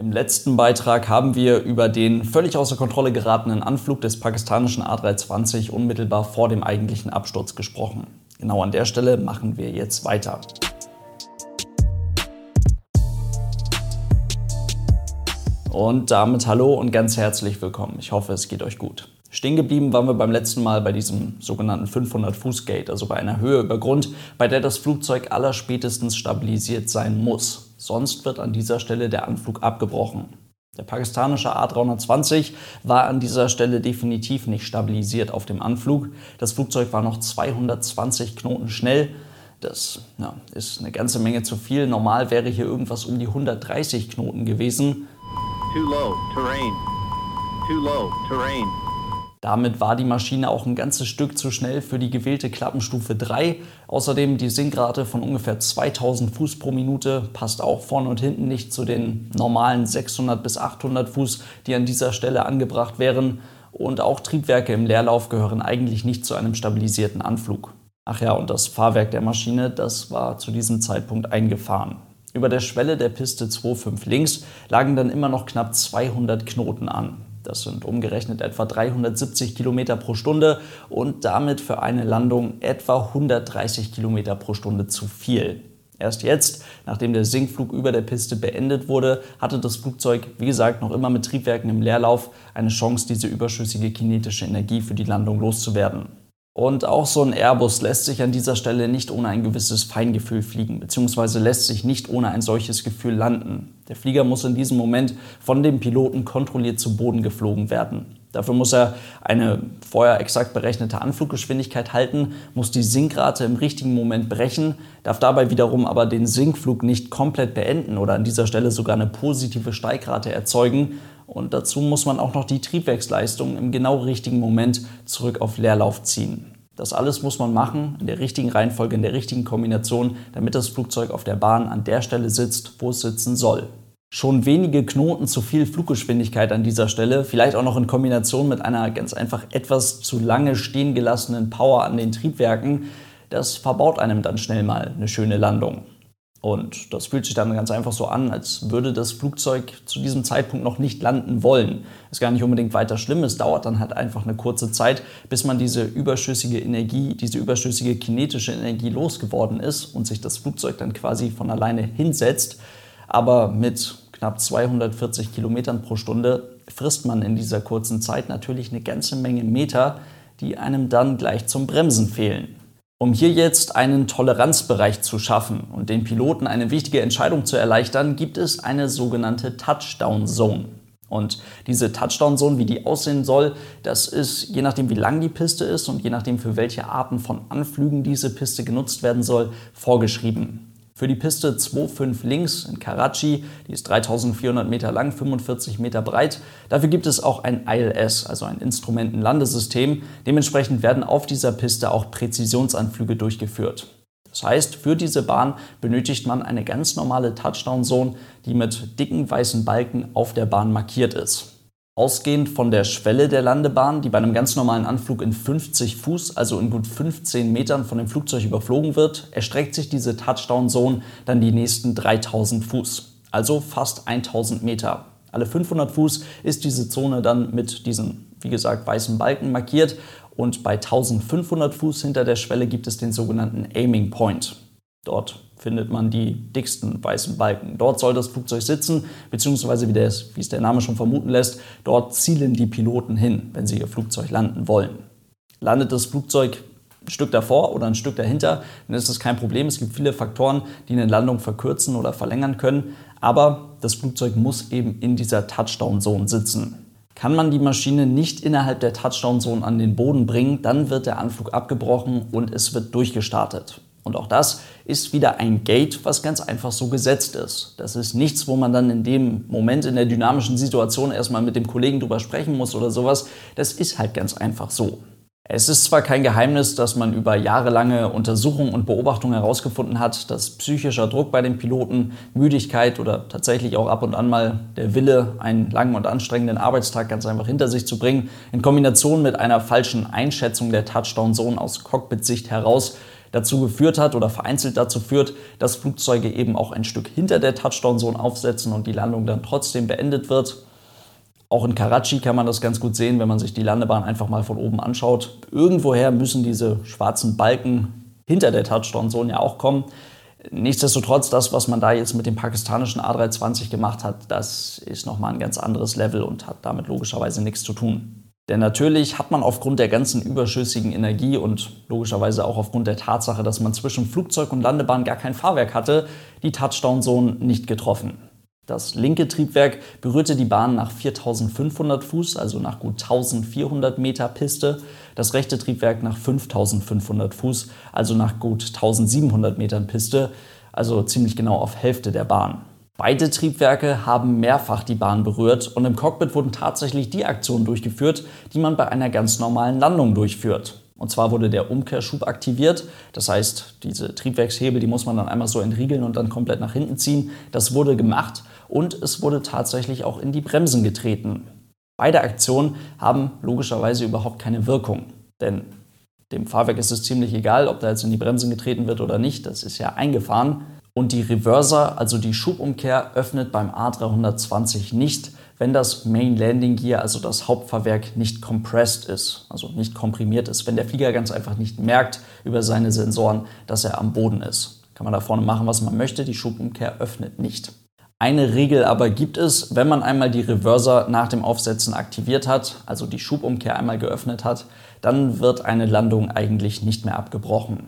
Im letzten Beitrag haben wir über den völlig außer Kontrolle geratenen Anflug des pakistanischen A320 unmittelbar vor dem eigentlichen Absturz gesprochen. Genau an der Stelle machen wir jetzt weiter. Und damit hallo und ganz herzlich willkommen. Ich hoffe, es geht euch gut. Stehen geblieben waren wir beim letzten Mal bei diesem sogenannten 500-Fuß-Gate, also bei einer Höhe über Grund, bei der das Flugzeug allerspätestens stabilisiert sein muss. Sonst wird an dieser Stelle der Anflug abgebrochen. Der pakistanische A320 war an dieser Stelle definitiv nicht stabilisiert auf dem Anflug. Das Flugzeug war noch 220 Knoten schnell. Das ja, ist eine ganze Menge zu viel. Normal wäre hier irgendwas um die 130 Knoten gewesen. Too low, terrain. Too low, terrain. Damit war die Maschine auch ein ganzes Stück zu schnell für die gewählte Klappenstufe 3. Außerdem die Sinkrate von ungefähr 2000 Fuß pro Minute passt auch vorne und hinten nicht zu den normalen 600 bis 800 Fuß, die an dieser Stelle angebracht wären. Und auch Triebwerke im Leerlauf gehören eigentlich nicht zu einem stabilisierten Anflug. Ach ja, und das Fahrwerk der Maschine, das war zu diesem Zeitpunkt eingefahren. Über der Schwelle der Piste 2.5 links lagen dann immer noch knapp 200 Knoten an. Das sind umgerechnet etwa 370 Kilometer pro Stunde und damit für eine Landung etwa 130 Kilometer pro Stunde zu viel. Erst jetzt, nachdem der Sinkflug über der Piste beendet wurde, hatte das Flugzeug, wie gesagt, noch immer mit Triebwerken im Leerlauf eine Chance, diese überschüssige kinetische Energie für die Landung loszuwerden. Und auch so ein Airbus lässt sich an dieser Stelle nicht ohne ein gewisses Feingefühl fliegen, beziehungsweise lässt sich nicht ohne ein solches Gefühl landen. Der Flieger muss in diesem Moment von dem Piloten kontrolliert zu Boden geflogen werden. Dafür muss er eine vorher exakt berechnete Anfluggeschwindigkeit halten, muss die Sinkrate im richtigen Moment brechen, darf dabei wiederum aber den Sinkflug nicht komplett beenden oder an dieser Stelle sogar eine positive Steigrate erzeugen und dazu muss man auch noch die Triebwerksleistung im genau richtigen Moment zurück auf Leerlauf ziehen. Das alles muss man machen, in der richtigen Reihenfolge, in der richtigen Kombination, damit das Flugzeug auf der Bahn an der Stelle sitzt, wo es sitzen soll. Schon wenige Knoten zu viel Fluggeschwindigkeit an dieser Stelle, vielleicht auch noch in Kombination mit einer ganz einfach etwas zu lange stehen gelassenen Power an den Triebwerken, das verbaut einem dann schnell mal eine schöne Landung. Und das fühlt sich dann ganz einfach so an, als würde das Flugzeug zu diesem Zeitpunkt noch nicht landen wollen. Ist gar nicht unbedingt weiter schlimm, es dauert dann halt einfach eine kurze Zeit, bis man diese überschüssige Energie, diese überschüssige kinetische Energie losgeworden ist und sich das Flugzeug dann quasi von alleine hinsetzt. Aber mit knapp 240 Kilometern pro Stunde frisst man in dieser kurzen Zeit natürlich eine ganze Menge Meter, die einem dann gleich zum Bremsen fehlen. Um hier jetzt einen Toleranzbereich zu schaffen und den Piloten eine wichtige Entscheidung zu erleichtern, gibt es eine sogenannte Touchdown Zone. Und diese Touchdown Zone, wie die aussehen soll, das ist je nachdem, wie lang die Piste ist und je nachdem, für welche Arten von Anflügen diese Piste genutzt werden soll, vorgeschrieben. Für die Piste 2.5 links in Karachi, die ist 3400 Meter lang, 45 Meter breit. Dafür gibt es auch ein ILS, also ein Instrumentenlandesystem. Dementsprechend werden auf dieser Piste auch Präzisionsanflüge durchgeführt. Das heißt, für diese Bahn benötigt man eine ganz normale Touchdown-Zone, die mit dicken weißen Balken auf der Bahn markiert ist. Ausgehend von der Schwelle der Landebahn, die bei einem ganz normalen Anflug in 50 Fuß, also in gut 15 Metern von dem Flugzeug überflogen wird, erstreckt sich diese Touchdown-Zone dann die nächsten 3000 Fuß, also fast 1000 Meter. Alle 500 Fuß ist diese Zone dann mit diesen, wie gesagt, weißen Balken markiert und bei 1500 Fuß hinter der Schwelle gibt es den sogenannten Aiming Point. Dort findet man die dicksten weißen Balken. Dort soll das Flugzeug sitzen, beziehungsweise wie, der, wie es der Name schon vermuten lässt, dort zielen die Piloten hin, wenn sie ihr Flugzeug landen wollen. Landet das Flugzeug ein Stück davor oder ein Stück dahinter, dann ist das kein Problem. Es gibt viele Faktoren, die eine Landung verkürzen oder verlängern können, aber das Flugzeug muss eben in dieser Touchdown-Zone sitzen. Kann man die Maschine nicht innerhalb der Touchdown-Zone an den Boden bringen, dann wird der Anflug abgebrochen und es wird durchgestartet. Und auch das ist wieder ein Gate, was ganz einfach so gesetzt ist. Das ist nichts, wo man dann in dem Moment in der dynamischen Situation erstmal mit dem Kollegen drüber sprechen muss oder sowas. Das ist halt ganz einfach so. Es ist zwar kein Geheimnis, dass man über jahrelange Untersuchungen und Beobachtungen herausgefunden hat, dass psychischer Druck bei den Piloten, Müdigkeit oder tatsächlich auch ab und an mal der Wille, einen langen und anstrengenden Arbeitstag ganz einfach hinter sich zu bringen, in Kombination mit einer falschen Einschätzung der Touchdown-Zone aus Cockpit-Sicht heraus dazu geführt hat oder vereinzelt dazu führt, dass Flugzeuge eben auch ein Stück hinter der Touchdown-Zone aufsetzen und die Landung dann trotzdem beendet wird. Auch in Karachi kann man das ganz gut sehen, wenn man sich die Landebahn einfach mal von oben anschaut. Irgendwoher müssen diese schwarzen Balken hinter der Touchdown-Zone ja auch kommen. Nichtsdestotrotz, das, was man da jetzt mit dem pakistanischen A320 gemacht hat, das ist nochmal ein ganz anderes Level und hat damit logischerweise nichts zu tun. Denn natürlich hat man aufgrund der ganzen überschüssigen Energie und logischerweise auch aufgrund der Tatsache, dass man zwischen Flugzeug und Landebahn gar kein Fahrwerk hatte, die Touchdown-Zone nicht getroffen. Das linke Triebwerk berührte die Bahn nach 4500 Fuß, also nach gut 1400 Meter Piste. Das rechte Triebwerk nach 5500 Fuß, also nach gut 1700 Metern Piste, also ziemlich genau auf Hälfte der Bahn. Beide Triebwerke haben mehrfach die Bahn berührt und im Cockpit wurden tatsächlich die Aktionen durchgeführt, die man bei einer ganz normalen Landung durchführt. Und zwar wurde der Umkehrschub aktiviert. Das heißt, diese Triebwerkshebel, die muss man dann einmal so entriegeln und dann komplett nach hinten ziehen. Das wurde gemacht und es wurde tatsächlich auch in die Bremsen getreten. Beide Aktionen haben logischerweise überhaupt keine Wirkung, denn dem Fahrwerk ist es ziemlich egal, ob da jetzt in die Bremsen getreten wird oder nicht, das ist ja eingefahren. Und die Reverser, also die Schubumkehr, öffnet beim A320 nicht, wenn das Main Landing Gear, also das Hauptfahrwerk, nicht compressed ist, also nicht komprimiert ist. Wenn der Flieger ganz einfach nicht merkt über seine Sensoren, dass er am Boden ist. Kann man da vorne machen, was man möchte, die Schubumkehr öffnet nicht. Eine Regel aber gibt es, wenn man einmal die Reverser nach dem Aufsetzen aktiviert hat, also die Schubumkehr einmal geöffnet hat, dann wird eine Landung eigentlich nicht mehr abgebrochen.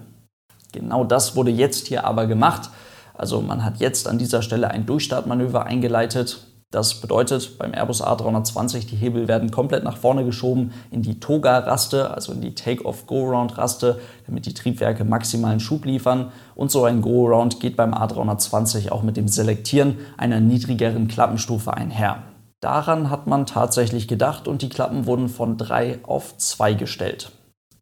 Genau das wurde jetzt hier aber gemacht. Also man hat jetzt an dieser Stelle ein Durchstartmanöver eingeleitet. Das bedeutet, beim Airbus A320 die Hebel werden komplett nach vorne geschoben in die Toga-Raste, also in die Take-off-Go-Round-Raste, damit die Triebwerke maximalen Schub liefern. Und so ein Go-Round geht beim A320 auch mit dem Selektieren einer niedrigeren Klappenstufe einher. Daran hat man tatsächlich gedacht und die Klappen wurden von 3 auf 2 gestellt.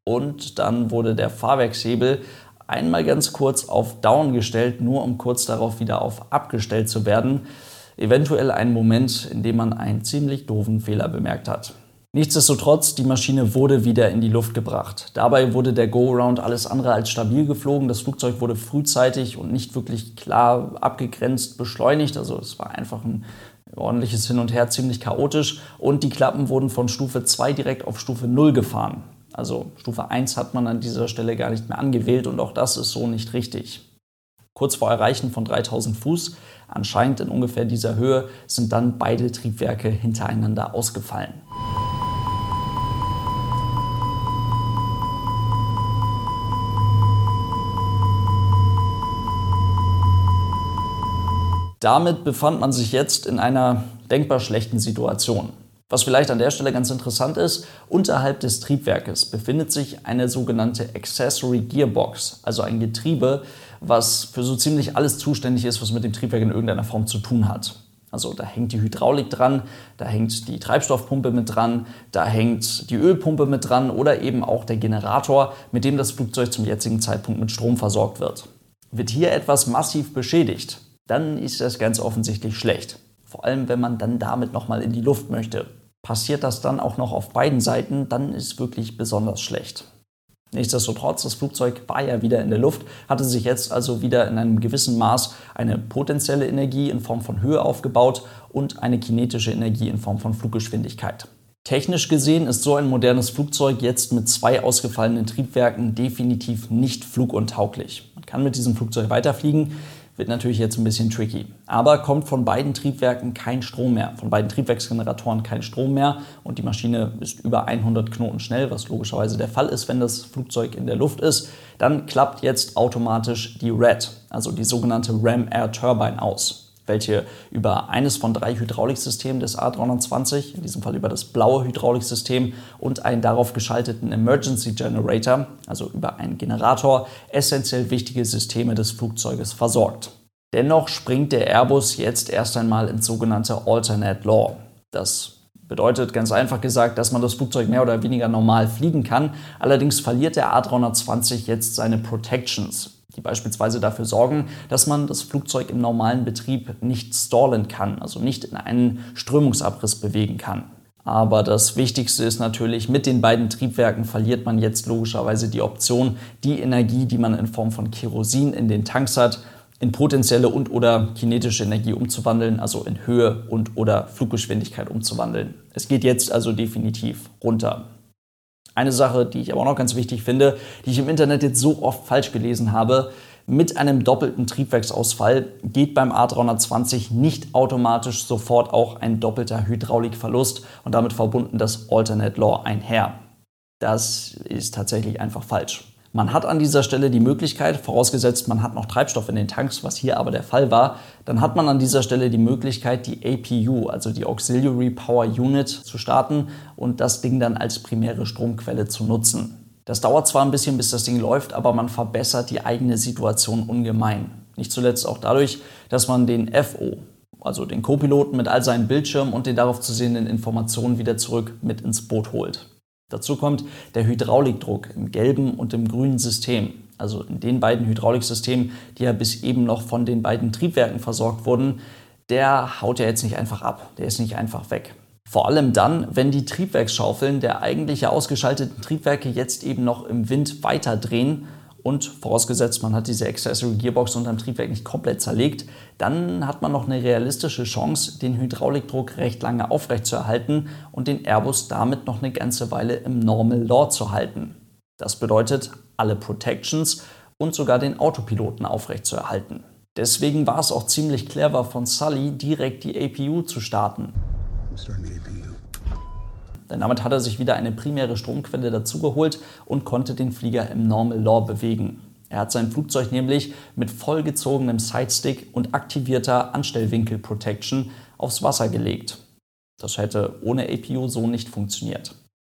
Und dann wurde der Fahrwerkshebel einmal ganz kurz auf Down gestellt, nur um kurz darauf wieder auf abgestellt zu werden eventuell ein Moment, in dem man einen ziemlich doofen Fehler bemerkt hat. Nichtsdestotrotz, die Maschine wurde wieder in die Luft gebracht. Dabei wurde der Go-Around alles andere als stabil geflogen. Das Flugzeug wurde frühzeitig und nicht wirklich klar abgegrenzt beschleunigt. Also es war einfach ein ordentliches Hin und Her, ziemlich chaotisch. Und die Klappen wurden von Stufe 2 direkt auf Stufe 0 gefahren. Also Stufe 1 hat man an dieser Stelle gar nicht mehr angewählt und auch das ist so nicht richtig. Kurz vor Erreichen von 3000 Fuß, anscheinend in ungefähr dieser Höhe, sind dann beide Triebwerke hintereinander ausgefallen. Damit befand man sich jetzt in einer denkbar schlechten Situation. Was vielleicht an der Stelle ganz interessant ist, unterhalb des Triebwerkes befindet sich eine sogenannte Accessory Gearbox, also ein Getriebe, was für so ziemlich alles zuständig ist, was mit dem Triebwerk in irgendeiner Form zu tun hat. Also da hängt die Hydraulik dran, da hängt die Treibstoffpumpe mit dran, da hängt die Ölpumpe mit dran oder eben auch der Generator, mit dem das Flugzeug zum jetzigen Zeitpunkt mit Strom versorgt wird. Wird hier etwas massiv beschädigt, dann ist das ganz offensichtlich schlecht. Vor allem, wenn man dann damit nochmal in die Luft möchte. Passiert das dann auch noch auf beiden Seiten, dann ist wirklich besonders schlecht. Nichtsdestotrotz, das Flugzeug war ja wieder in der Luft, hatte sich jetzt also wieder in einem gewissen Maß eine potenzielle Energie in Form von Höhe aufgebaut und eine kinetische Energie in Form von Fluggeschwindigkeit. Technisch gesehen ist so ein modernes Flugzeug jetzt mit zwei ausgefallenen Triebwerken definitiv nicht fluguntauglich. Man kann mit diesem Flugzeug weiterfliegen, wird natürlich jetzt ein bisschen tricky. Aber kommt von beiden Triebwerken kein Strom mehr, von beiden Triebwerksgeneratoren kein Strom mehr. Und die Maschine ist über 100 Knoten schnell, was logischerweise der Fall ist, wenn das Flugzeug in der Luft ist, dann klappt jetzt automatisch die RED, also die sogenannte Ram Air Turbine aus welche über eines von drei Hydrauliksystemen des A320, in diesem Fall über das blaue Hydrauliksystem und einen darauf geschalteten Emergency Generator, also über einen Generator, essentiell wichtige Systeme des Flugzeuges versorgt. Dennoch springt der Airbus jetzt erst einmal ins sogenannte Alternate Law. Das bedeutet ganz einfach gesagt, dass man das Flugzeug mehr oder weniger normal fliegen kann. Allerdings verliert der A320 jetzt seine Protections die beispielsweise dafür sorgen, dass man das Flugzeug im normalen Betrieb nicht stallen kann, also nicht in einen Strömungsabriss bewegen kann. Aber das Wichtigste ist natürlich, mit den beiden Triebwerken verliert man jetzt logischerweise die Option, die Energie, die man in Form von Kerosin in den Tanks hat, in potenzielle und oder kinetische Energie umzuwandeln, also in Höhe und oder Fluggeschwindigkeit umzuwandeln. Es geht jetzt also definitiv runter. Eine Sache, die ich aber auch noch ganz wichtig finde, die ich im Internet jetzt so oft falsch gelesen habe, mit einem doppelten Triebwerksausfall geht beim A320 nicht automatisch sofort auch ein doppelter Hydraulikverlust und damit verbunden das Alternate Law einher. Das ist tatsächlich einfach falsch. Man hat an dieser Stelle die Möglichkeit, vorausgesetzt man hat noch Treibstoff in den Tanks, was hier aber der Fall war, dann hat man an dieser Stelle die Möglichkeit, die APU, also die Auxiliary Power Unit, zu starten und das Ding dann als primäre Stromquelle zu nutzen. Das dauert zwar ein bisschen, bis das Ding läuft, aber man verbessert die eigene Situation ungemein. Nicht zuletzt auch dadurch, dass man den FO, also den Co-Piloten mit all seinen Bildschirmen und den darauf zu sehenden Informationen wieder zurück mit ins Boot holt. Dazu kommt der Hydraulikdruck im gelben und im grünen System. Also in den beiden Hydrauliksystemen, die ja bis eben noch von den beiden Triebwerken versorgt wurden, der haut ja jetzt nicht einfach ab, der ist nicht einfach weg. Vor allem dann, wenn die Triebwerksschaufeln der eigentlich ausgeschalteten Triebwerke jetzt eben noch im Wind weiterdrehen und vorausgesetzt, man hat diese Accessory Gearbox unterm Triebwerk nicht komplett zerlegt, dann hat man noch eine realistische Chance, den Hydraulikdruck recht lange aufrechtzuerhalten und den Airbus damit noch eine ganze Weile im Normal Law zu halten. Das bedeutet, alle Protections und sogar den Autopiloten aufrechtzuerhalten. Deswegen war es auch ziemlich clever von Sully, direkt die APU zu starten. Denn damit hat er sich wieder eine primäre Stromquelle dazugeholt und konnte den Flieger im Normal Law bewegen. Er hat sein Flugzeug nämlich mit vollgezogenem Sidestick und aktivierter Anstellwinkel Protection aufs Wasser gelegt. Das hätte ohne APU so nicht funktioniert.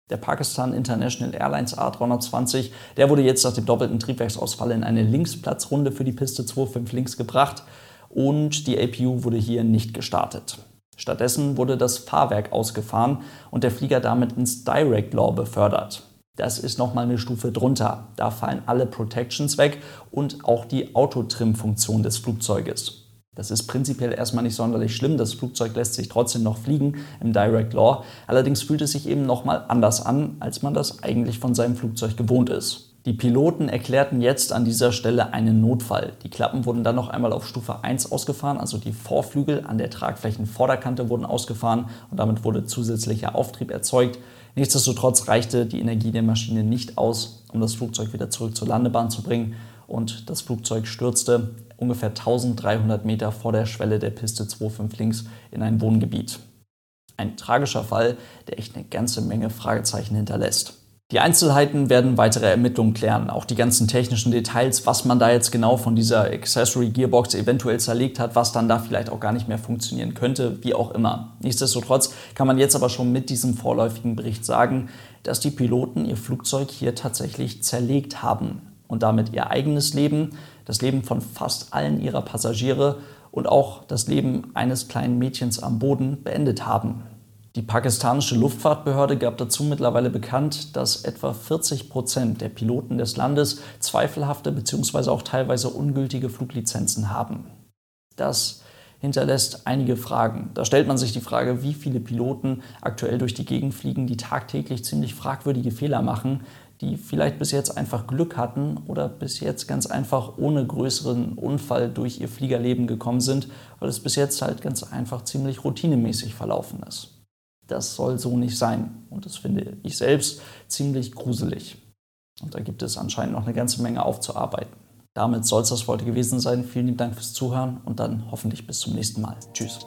Der Pakistan International Airlines A320, der wurde jetzt nach dem doppelten Triebwerksausfall in eine Linksplatzrunde für die Piste 25 links gebracht und die APU wurde hier nicht gestartet. Stattdessen wurde das Fahrwerk ausgefahren und der Flieger damit ins Direct Law befördert. Das ist nochmal eine Stufe drunter. Da fallen alle Protections weg und auch die Autotrim-Funktion des Flugzeuges. Das ist prinzipiell erstmal nicht sonderlich schlimm. Das Flugzeug lässt sich trotzdem noch fliegen im Direct Law. Allerdings fühlt es sich eben nochmal anders an, als man das eigentlich von seinem Flugzeug gewohnt ist. Die Piloten erklärten jetzt an dieser Stelle einen Notfall. Die Klappen wurden dann noch einmal auf Stufe 1 ausgefahren, also die Vorflügel an der Tragflächenvorderkante wurden ausgefahren und damit wurde zusätzlicher Auftrieb erzeugt. Nichtsdestotrotz reichte die Energie der Maschine nicht aus, um das Flugzeug wieder zurück zur Landebahn zu bringen und das Flugzeug stürzte ungefähr 1300 Meter vor der Schwelle der Piste 25 links in ein Wohngebiet. Ein tragischer Fall, der echt eine ganze Menge Fragezeichen hinterlässt. Die Einzelheiten werden weitere Ermittlungen klären, auch die ganzen technischen Details, was man da jetzt genau von dieser Accessory Gearbox eventuell zerlegt hat, was dann da vielleicht auch gar nicht mehr funktionieren könnte, wie auch immer. Nichtsdestotrotz kann man jetzt aber schon mit diesem vorläufigen Bericht sagen, dass die Piloten ihr Flugzeug hier tatsächlich zerlegt haben und damit ihr eigenes Leben, das Leben von fast allen ihrer Passagiere und auch das Leben eines kleinen Mädchens am Boden beendet haben. Die pakistanische Luftfahrtbehörde gab dazu mittlerweile bekannt, dass etwa 40 Prozent der Piloten des Landes zweifelhafte bzw. auch teilweise ungültige Fluglizenzen haben. Das hinterlässt einige Fragen. Da stellt man sich die Frage, wie viele Piloten aktuell durch die Gegend fliegen, die tagtäglich ziemlich fragwürdige Fehler machen, die vielleicht bis jetzt einfach Glück hatten oder bis jetzt ganz einfach ohne größeren Unfall durch ihr Fliegerleben gekommen sind, weil es bis jetzt halt ganz einfach ziemlich routinemäßig verlaufen ist. Das soll so nicht sein. Und das finde ich selbst ziemlich gruselig. Und da gibt es anscheinend noch eine ganze Menge aufzuarbeiten. Damit soll es das heute gewesen sein. Vielen lieben Dank fürs Zuhören und dann hoffentlich bis zum nächsten Mal. Tschüss.